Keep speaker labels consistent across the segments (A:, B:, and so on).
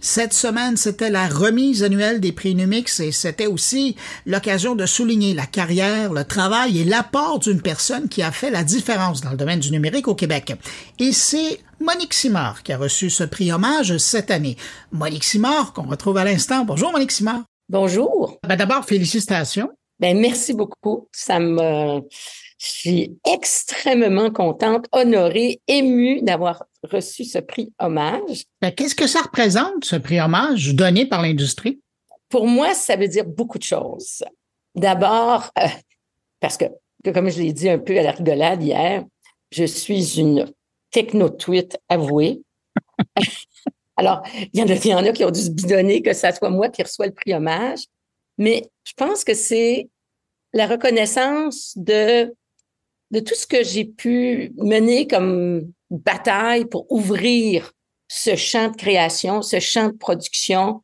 A: Cette semaine, c'était la remise annuelle des prix Numix et c'était aussi l'occasion de souligner la carrière, le travail et l'apport d'une personne qui a fait la différence dans le domaine du numérique au Québec. Et c'est Monique Simard qui a reçu ce prix hommage cette année. Monique Simard, qu'on retrouve à l'instant. Bonjour Monique Simard.
B: Bonjour.
A: Ben D'abord, félicitations.
B: Ben merci beaucoup. Ça me je suis extrêmement contente, honorée, émue d'avoir reçu ce prix hommage.
A: Qu'est-ce que ça représente, ce prix hommage donné par l'industrie?
B: Pour moi, ça veut dire beaucoup de choses. D'abord, euh, parce que, comme je l'ai dit un peu à la rigolade hier, je suis une techno-tweet avouée. Alors, il y, en a, il y en a qui ont dû se bidonner que ça soit moi qui reçois le prix hommage, mais je pense que c'est la reconnaissance de de tout ce que j'ai pu mener comme bataille pour ouvrir ce champ de création, ce champ de production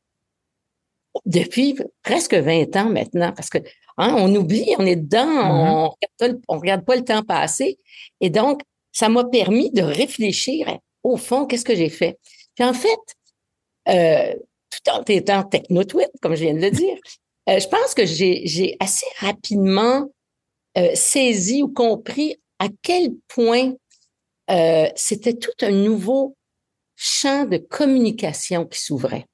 B: depuis presque 20 ans maintenant, parce que hein, on oublie, on est dedans, mm-hmm. on, on regarde pas le temps passer. Et donc, ça m'a permis de réfléchir au fond, qu'est-ce que j'ai fait. Puis en fait, euh, tout en étant techno-tweet, comme je viens de le dire, euh, je pense que j'ai assez rapidement euh, saisi ou compris à quel point euh, c'était tout un nouveau champ de communication qui s'ouvrait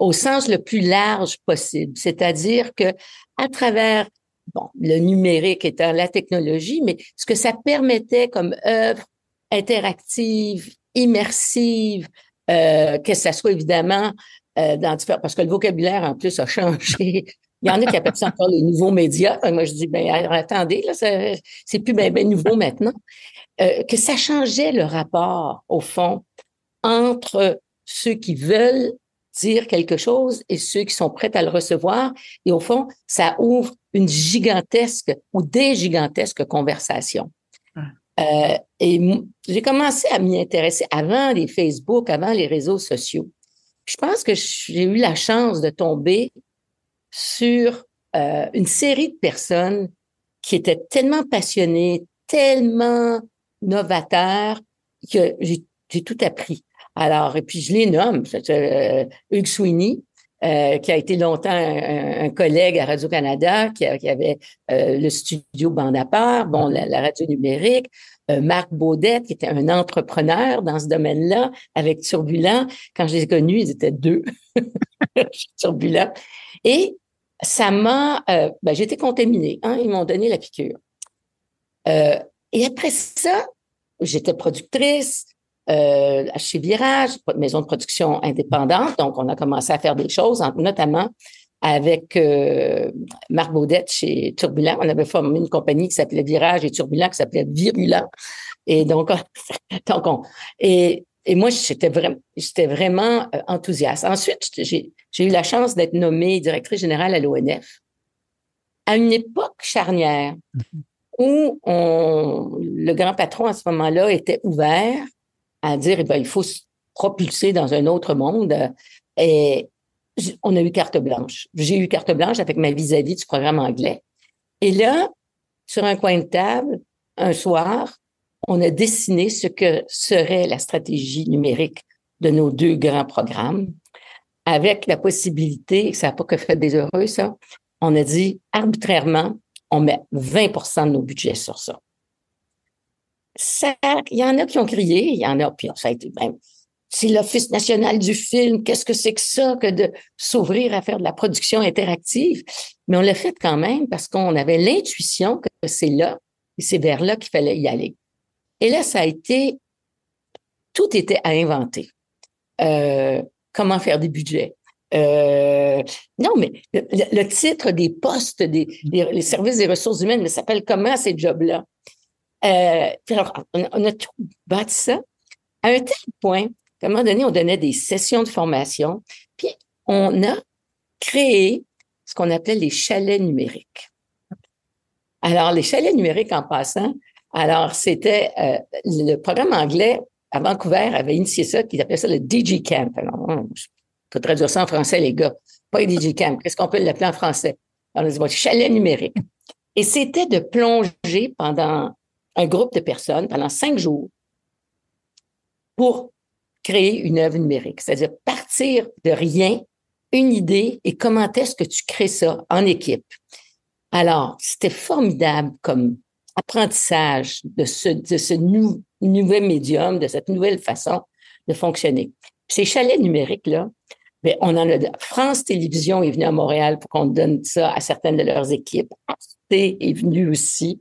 B: au sens le plus large possible, c'est-à-dire que à travers bon, le numérique étant la technologie, mais ce que ça permettait comme œuvre interactive, immersive, euh, que ça soit évidemment euh, dans différents, parce que le vocabulaire en plus a changé il y en a qui appellent ça encore les nouveaux médias. Moi, je dis, ben attendez, là, c'est plus bien ben nouveau maintenant. Euh, que ça changeait le rapport, au fond, entre ceux qui veulent dire quelque chose et ceux qui sont prêts à le recevoir. Et au fond, ça ouvre une gigantesque ou des gigantesques conversations. Euh, et j'ai commencé à m'y intéresser avant les Facebook, avant les réseaux sociaux. Je pense que j'ai eu la chance de tomber sur euh, une série de personnes qui étaient tellement passionnées, tellement novateurs que j'ai tout appris. Alors, et puis je les nomme, euh, Hugues Sweeney, euh, qui a été longtemps un, collègue à Radio-Canada, qui, avait euh, le studio Bande à part, bon, la, radio numérique, euh, Marc Baudet, qui était un entrepreneur dans ce domaine-là, avec Turbulent. Quand je les ai connus, ils étaient deux, Turbulent. Et ça m'a, ben, été contaminée. Hein, ils m'ont donné la piqûre. Et après ça, j'étais productrice euh, chez Virage, maison de production indépendante. Donc, on a commencé à faire des choses, notamment avec euh, Marc Baudette chez Turbulent. On avait formé une compagnie qui s'appelait Virage et Turbulent qui s'appelait Virulent. Et donc, donc on, et et moi, j'étais vraiment, j'étais vraiment euh, enthousiaste. Ensuite, j'ai, eu la chance d'être nommée directrice générale à l'ONF à une époque charnière mm-hmm. Où on, le grand patron à ce moment-là était ouvert à dire, eh ben, il faut se propulser dans un autre monde. Et on a eu carte blanche. J'ai eu carte blanche avec ma vis-à-vis du programme anglais. Et là, sur un coin de table, un soir, on a dessiné ce que serait la stratégie numérique de nos deux grands programmes, avec la possibilité, ça n'a pas que fait des heureux, ça, on a dit arbitrairement, on met 20% de nos budgets sur ça. Il y en a qui ont crié, il y en a, puis a été même, c'est l'Office national du film, qu'est-ce que c'est que ça que de s'ouvrir à faire de la production interactive? Mais on l'a fait quand même parce qu'on avait l'intuition que c'est là, et c'est vers là qu'il fallait y aller. Et là, ça a été, tout était à inventer. Euh, comment faire des budgets? Euh, non, mais le, titre des postes, des, les services des ressources humaines, mais s'appelle comment ces jobs-là? Euh, alors, on, a tout bâti ça à un tel point qu'à un moment donné, on donnait des sessions de formation, puis on a créé ce qu'on appelait les chalets numériques. Alors, les chalets numériques, en passant, alors, c'était euh, le programme anglais à Vancouver avait initié ça, qui appelait ça le DG Camp. Alors, faut traduire ça en français, les gars. Pas DG Camp. Qu'est-ce qu'on peut l'appeler en français? On a dit, bon, chalet numérique. Et c'était de plonger pendant un groupe de personnes, pendant cinq jours, pour créer une œuvre numérique, c'est-à-dire partir de rien, une idée, et comment est-ce que tu crées ça en équipe? Alors, c'était formidable comme apprentissage de ce, de ce nouvel médium, de cette nouvelle façon de fonctionner. Ces chalets numériques-là, mais on en a. France Télévisions est venue à Montréal pour qu'on donne ça à certaines de leurs équipes. Arte est venu aussi.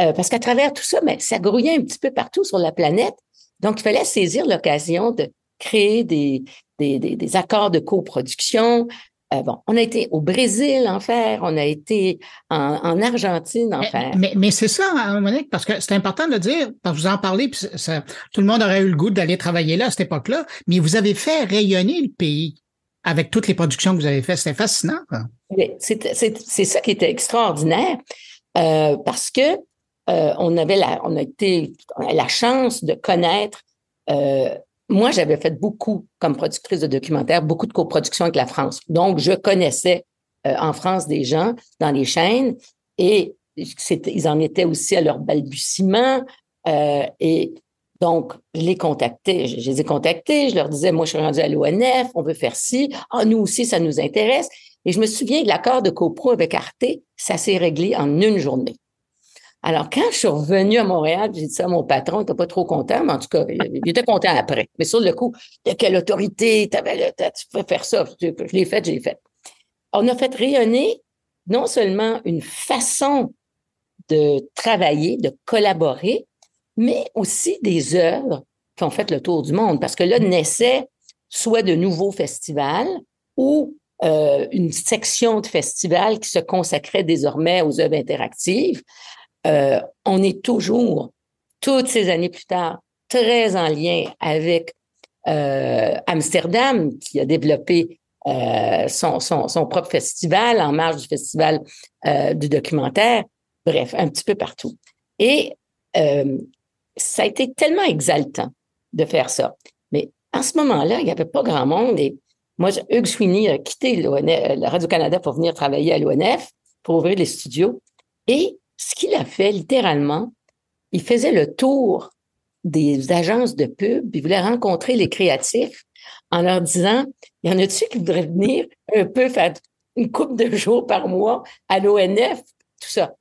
B: Euh, parce qu'à travers tout ça, mais ça grouillait un petit peu partout sur la planète. Donc, il fallait saisir l'occasion de créer des, des, des, accords de coproduction. Euh, bon, on a été au Brésil en faire, on a été en, en Argentine en faire.
A: Mais, mais c'est ça, hein, Monique, parce que c'est important de le dire, parce que vous en parlez, puis ça, tout le monde aurait eu le goût d'aller travailler là à cette époque-là, mais vous avez fait rayonner le pays avec toutes les productions que vous avez faites. C'était fascinant.
B: C'est ça qui était extraordinaire euh, parce que euh, on avait la, on a été la chance de connaître. Euh, moi, j'avais fait beaucoup comme productrice de documentaires, beaucoup de coproductions avec la France. Donc, je connaissais euh, en France des gens dans les chaînes et ils en étaient aussi à leur balbutiement. Euh, et donc, je les contactais, je, les ai contactés, je leur disais, moi, je suis rendu à l'ONF, on veut faire ci. Ah, nous aussi, ça nous intéresse. Et je me souviens que l'accord de copro avec Arte, ça s'est réglé en une journée. Alors, quand je suis revenue à Montréal, j'ai dit ça à mon patron, il n'était pas trop content, mais en tout cas, il était content après. Mais sur le coup, de quelle autorité tu peux faire ça? Je l'ai fait, je l'ai fait. On a fait rayonner non seulement une façon de travailler, de collaborer, mais aussi des œuvres qui ont fait le tour du monde. Parce que là, naissait soit de nouveaux festivals ou euh, une section de festivals qui se consacrait désormais aux œuvres interactives. Euh, on est toujours, toutes ces années plus tard, très en lien avec euh, Amsterdam, qui a développé euh, son, son, son, propre festival en marge du festival du documentaire. Bref, un petit peu partout. Et ça a été tellement exaltant de faire ça. Mais en ce moment-là, il n'y avait pas grand monde. Et moi, Hugues Sweeney a quitté le Radio-Canada pour venir travailler à l'ONF, pour ouvrir les studios. Et ce qu'il a fait littéralement, il faisait le tour des agences de pub, il voulait rencontrer les créatifs en leur disant, il y en a-tu qui voudraient venir un peu faire une coupe de jours par mois à l'ONF, tout ça.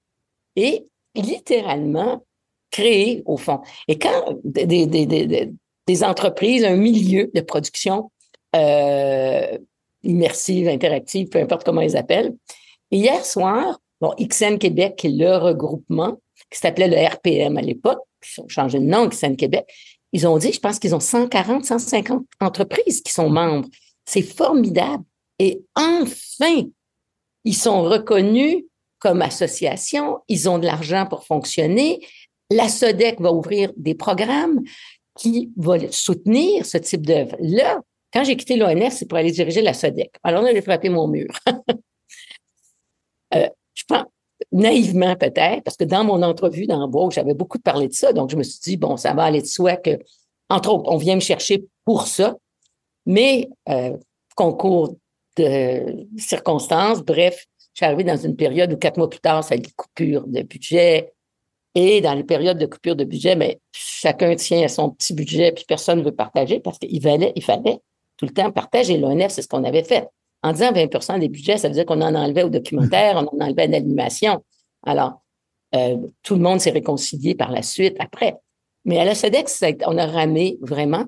B: Et littéralement créer au fond. Et quand des, entreprises, un milieu de production euh, immersive, interactive, peu importe comment ils appellent, hier soir, bon, XN Québec, qui est le regroupement, qui s'appelait le RPM à l'époque, ils ont changé de nom, XN Québec, ils ont dit, je pense qu'ils ont 140, 150 entreprises qui sont membres. C'est formidable. Et enfin, ils sont reconnus comme association, ils ont de l'argent pour fonctionner. La SODEC va ouvrir des programmes qui vont soutenir ce type d'œuvre. Là, quand j'ai quitté l'ONF, c'est pour aller diriger la SODEC. Alors, on allait frapper mon mur. euh, je pense, naïvement peut-être, parce que dans mon entrevue d'embauche, j'avais beaucoup parlé de ça, donc je me suis dit, bon, ça va aller de soi que, entre autres, on vient me chercher pour ça, mais euh, concours de circonstances, bref, je suis arrivée dans une période où quatre mois plus tard, ça a eu des coupures de budget. Et dans les périodes de coupure de budget, mais chacun tient à son petit budget, puis personne ne veut partager parce qu'il fallait, il fallait tout le temps partager. L'ONF, c'est ce qu'on avait fait en disant 20% des budgets, ça veut dire qu'on en enlevait au documentaire, on en enlevait à l'animation. Alors, euh, tout le monde s'est réconcilié par la suite après. Mais à la SEDEX, on a ramé vraiment.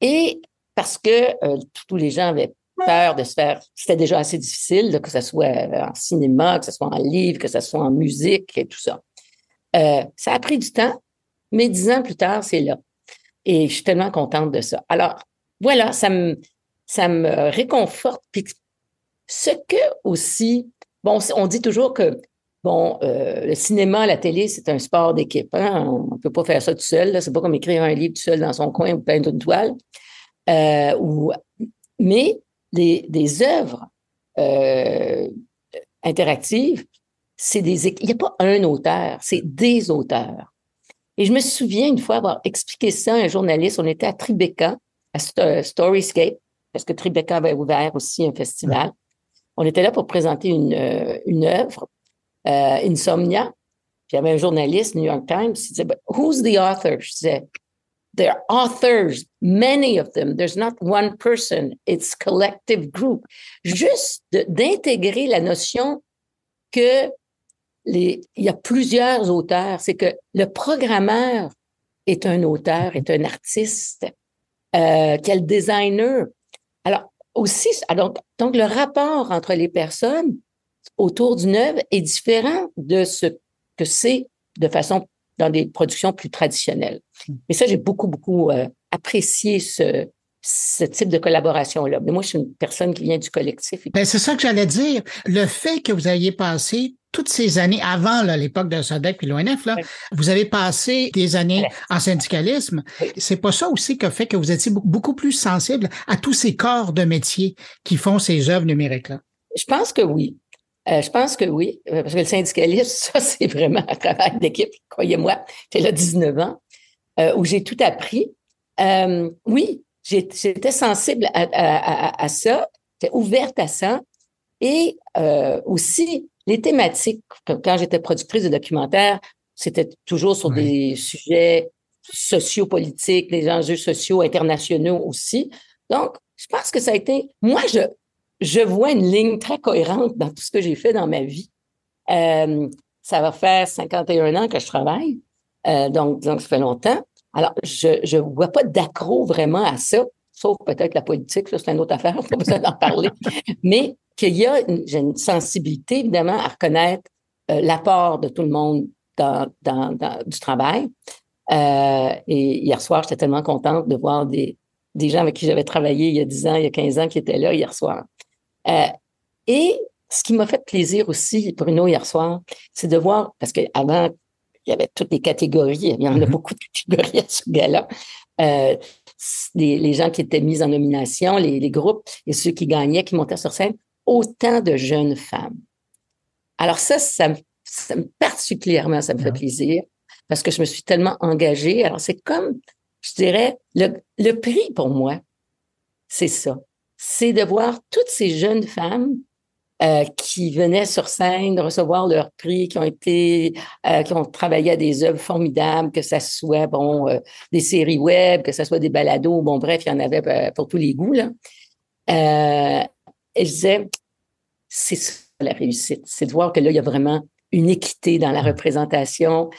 B: Et parce que euh, tous les gens avaient peur de se faire, c'était déjà assez difficile, que ce soit en cinéma, que ce soit en livre, que ce soit en musique et tout ça. Euh, ça a pris du temps, mais dix ans plus tard, c'est là. Et je suis tellement contente de ça. Alors, voilà, ça me, ça me réconforte. Puis ce que aussi, bon, on dit toujours que bon, euh, le cinéma, la télé, c'est un sport d'équipe. Hein? On ne peut pas faire ça tout seul. C'est pas comme écrire un livre tout seul dans son coin ou peindre une toile. Euh, ou, mais des, œuvres euh, interactives, c'est des il n'y a pas un auteur, c'est des auteurs. Et je me souviens une fois avoir expliqué ça à un journaliste. On était à Tribeca, à Storyscape, parce que Tribeca avait ouvert aussi un festival? On était là pour présenter une, euh, une œuvre, euh, Insomnia. Puis il y avait un journaliste, New York Times, qui disait, Who's the author? Je disais, they're authors, many of them. There's not one person, it's collective group. Juste d'intégrer la notion que les, il y a plusieurs auteurs. C'est que le programmeur est un auteur, est un artiste, euh, quel designer. Alors, aussi, donc, donc, le rapport entre les personnes autour d'une œuvre est différent de ce que c'est de façon dans des productions plus traditionnelles. Mais ça, j'ai beaucoup, beaucoup euh, apprécié ce, ce type de collaboration-là. Mais moi, je suis une personne qui vient du collectif.
A: Ben, c'est ça que j'allais dire. Le fait que vous ayez passé toutes ces années avant l'époque de SODEC et l'ONF, vous avez passé des années en syndicalisme. C'est pas ça aussi qui fait que vous étiez beaucoup plus sensible à tous ces corps de métier qui font ces œuvres numériques-là?
B: Je pense que oui. Euh, je pense que oui, euh, parce que le syndicalisme, ça, c'est vraiment un travail d'équipe, croyez-moi. J'ai là 19 ans, euh, où j'ai tout appris. oui, j'étais sensible à, à, à, ça, j'étais ouverte à ça. Et aussi, les thématiques, quand j'étais productrice de documentaires, c'était toujours sur des sujets sociopolitiques, des enjeux sociaux internationaux aussi. Donc, je pense que ça a été, moi, je, je vois une ligne très cohérente dans tout ce que j'ai fait dans ma vie. Euh, ça va faire 51 ans que je travaille, euh, donc, donc ça fait longtemps. Alors, je ne vois pas d'accro vraiment à ça, sauf peut-être la politique, ça c'est une autre affaire, pas besoin d'en parler. Mais qu'il y a une, une sensibilité, évidemment, à reconnaître euh, l'apport de tout le monde dans, dans, dans du travail. Euh, et hier soir, j'étais tellement contente de voir des, des gens avec qui j'avais travaillé il y a 10 ans, il y a 15 ans qui étaient là hier soir. Euh, et ce qui m'a fait plaisir aussi, Bruno, hier soir, c'est de voir, parce qu'avant, il y avait toutes les catégories, il y en a mm-hmm. beaucoup de catégories à ce gars-là. Euh, les, les, gens qui étaient mis en nomination, les, les, groupes et ceux qui gagnaient, qui montaient sur scène, autant de jeunes femmes. Alors ça, ça, ça particulièrement, ça me fait plaisir parce que je me suis tellement engagée. Alors c'est comme, je dirais, le, le prix pour moi, c'est ça c'est de voir toutes ces jeunes femmes euh, qui venaient sur scène recevoir leur prix, qui ont été, euh, qui ont travaillé à des œuvres formidables, que ça soit bon euh, des séries web, que ça soit des balados, bon bref, il y en avait pour tous les goûts là. et je disais, c'est ça la réussite, c'est de voir que là il y a vraiment une équité dans la représentation.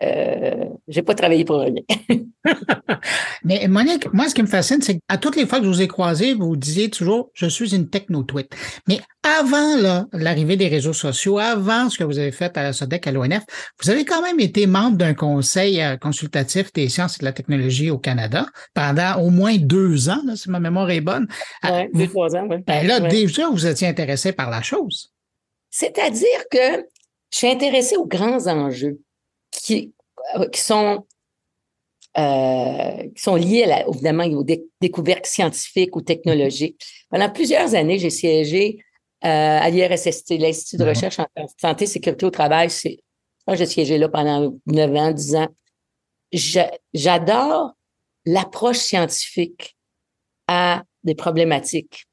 B: Euh, j'ai pas travaillé pour rien.
A: Mais Monique, moi, ce qui me fascine, c'est qu'à toutes les fois que je vous ai croisé, vous disiez toujours, je suis une techno-tweet. Mais avant l'arrivée des réseaux sociaux, avant ce que vous avez fait à la SODEC, à l'ONF, vous avez quand même été membre d'un conseil euh, consultatif des sciences et de la technologie au Canada pendant au moins deux ans, si ma mémoire est bonne.
B: Oui, deux, trois ans, oui.
A: Ben là, déjà, vous étiez intéressé par la chose.
B: C'est-à-dire que je suis intéressée aux grands enjeux qui, euh, qui sont euh, qui sont liés évidemment aux découvertes scientifiques ou technologiques. Pendant plusieurs années, j'ai siégé euh, à l'IRSST, l'Institut de recherche en santé et sécurité au travail. Moi, j'ai siégé là pendant 9 ans, 10 ans. J'adore l'approche scientifique à des problématiques.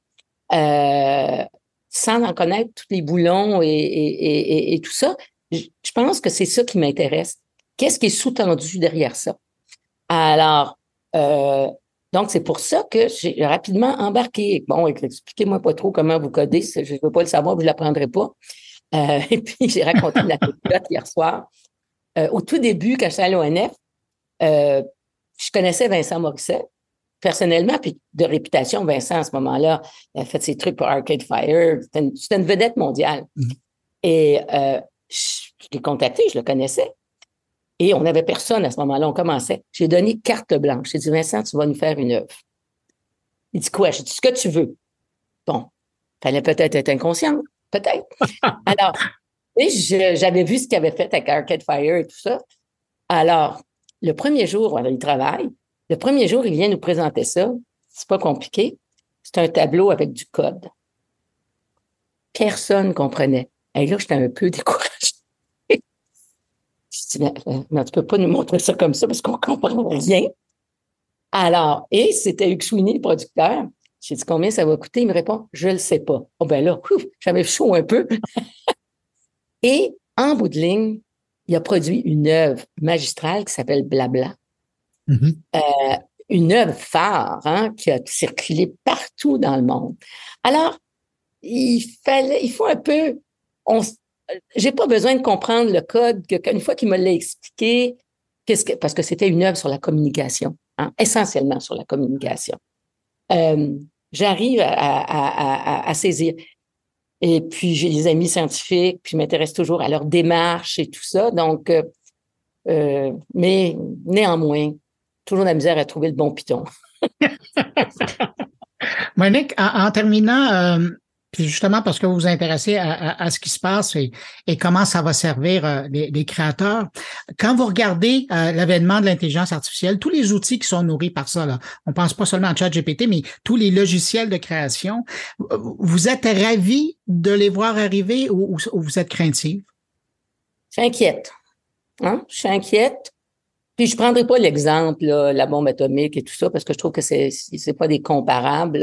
B: sans en connaître tous les boulons et, et, et tout ça, je pense que c'est ça qui m'intéresse. Qu'est-ce qui est sous-tendu derrière ça? Alors, euh, donc, c'est pour ça que j'ai rapidement embarqué. Bon, expliquez-moi pas trop comment vous codez. Je ne veux pas le savoir, vous ne l'apprendrez pas. Euh, et puis, j'ai raconté la anecdote hier soir. Euh, au tout début, quand j'étais à l'ONF, euh, je connaissais Vincent Morisset personnellement, puis de réputation. Vincent, à ce moment-là, a fait ses trucs pour Arcade Fire. C'était une, une, vedette mondiale. Mm-hmm. Et euh, je l'ai contacté, je le connaissais. Et on n'avait personne à ce moment-là, on commençait. J'ai donné carte blanche. J'ai dit, Vincent, tu vas nous faire une œuvre. Il dit quoi? J'ai dit, ce que tu veux. Bon, fallait peut-être être inconscient, peut-être. Alors, j'avais vu ce qu'il avait fait avec Arcade Fire et tout ça. Alors, le premier jour, il travaille. Le premier jour, il vient nous présenter ça. C'est pas compliqué. C'est un tableau avec du code. Personne comprenait. Et là, j'étais un peu découragée. Tu peux pas nous montrer ça comme ça parce qu'on comprend rien. Alors, et c'était Sweeney, le producteur. J'ai dit, combien ça va coûter? Il me répond, je le sais pas. Oh, ben là, j'avais chaud un peu. et en bout de ligne, il a produit une œuvre magistrale qui s'appelle Blabla. mm-hmm. euh, une œuvre phare hein, qui a circulé partout dans le monde. Alors, il fallait, il faut un peu, on, j'ai pas besoin de comprendre le code qu'une fois qu'il me l'a expliqué, que, parce que c'était une œuvre sur la communication, hein, essentiellement sur la communication. Euh, j'arrive à, saisir. Et puis, j'ai des amis scientifiques, puis je m'intéresse toujours à leur démarche et tout ça. Donc, euh, euh, mais néanmoins, toujours la misère à trouver le bon piton.
A: Monique, en, terminant, euh, puis justement parce que vous vous intéressez à, ce qui se passe et, comment ça va servir euh, les, créateurs, quand vous regardez euh, l'avènement de l'intelligence artificielle, tous les outils qui sont nourris par ça, là, on pense pas seulement à ChatGPT, mais tous les logiciels de création, vous êtes ravi de les voir arriver ou, vous êtes craintive?
B: Je suis inquiète. Hein? Je suis inquiète puis je prendrai pas l'exemple, la bombe atomique et tout ça, parce que je trouve que c'est c'est pas des comparables.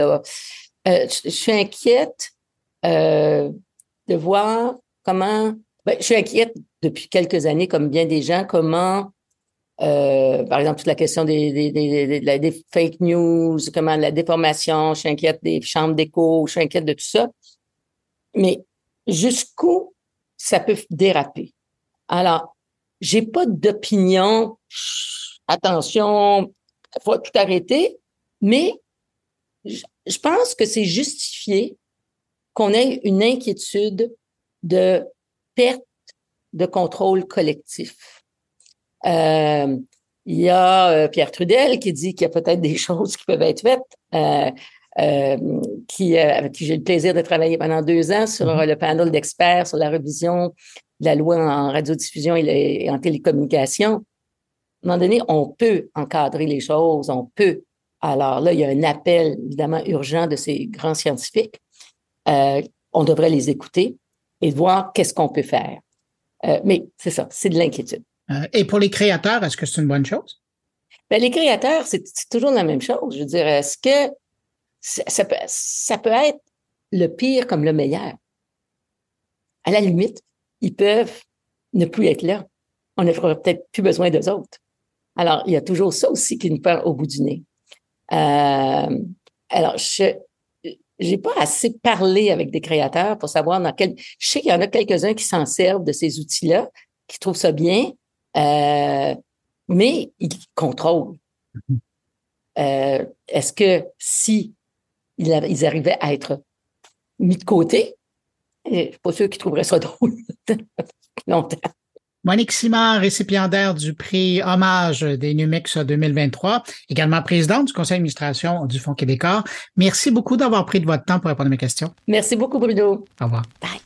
B: Euh, je, suis inquiète euh, de voir comment. Ben, je suis inquiète depuis quelques années, comme bien des gens, comment, euh, par exemple, toute la question des, des, des, des, fake news, comment la déformation, je suis inquiète des chambres d'écho, je suis inquiète de tout ça. Mais jusqu'où ça peut déraper? Alors, j'ai pas d'opinion. Attention, faut tout arrêter. Mais je pense que c'est justifié qu'on ait une inquiétude de perte de contrôle collectif. Euh, il y a euh, Pierre Trudel qui dit qu'il y a peut-être des choses qui peuvent être faites. Euh, euh, qui, avec qui j'ai le plaisir de travailler pendant deux ans sur mm-hmm. le panel d'experts sur la révision la loi en radiodiffusion et, en télécommunication, à un moment donné, on peut encadrer les choses, on peut. Alors là, il y a un appel évidemment urgent de ces grands scientifiques. Euh, on devrait les écouter et voir qu'est-ce qu'on peut faire. Euh, mais c'est ça, c'est de l'inquiétude.
A: Euh, et pour les créateurs, est-ce que c'est une bonne chose?
B: Ben, les créateurs, c'est toujours la même chose. Je veux dire, est-ce que ça peut, ça peut être le pire comme le meilleur? À la limite, ils peuvent ne plus être là. On n'aurait peut-être plus besoin d'eux autres. Alors, il y a toujours ça aussi qui nous perd au bout du nez. Euh, alors, je j'ai pas assez parlé avec des créateurs pour savoir dans quel. Je sais qu'il y en a quelques-uns qui s'en servent de ces outils-là, qui trouvent ça bien, euh, mais ils contrôlent. Mm-hmm. Euh, est-ce que si ils arrivaient à être mis de côté, je suis pas sûr qu'ils trouveraient ça drôle longtemps.
A: Monique Simard, récipiendaire du prix Hommage des Numix 2023, également présidente du conseil d'administration du Fonds québécois. Merci beaucoup d'avoir pris de votre temps pour répondre à mes questions.
B: Merci beaucoup, Bruno.
A: Au revoir.
B: Bye.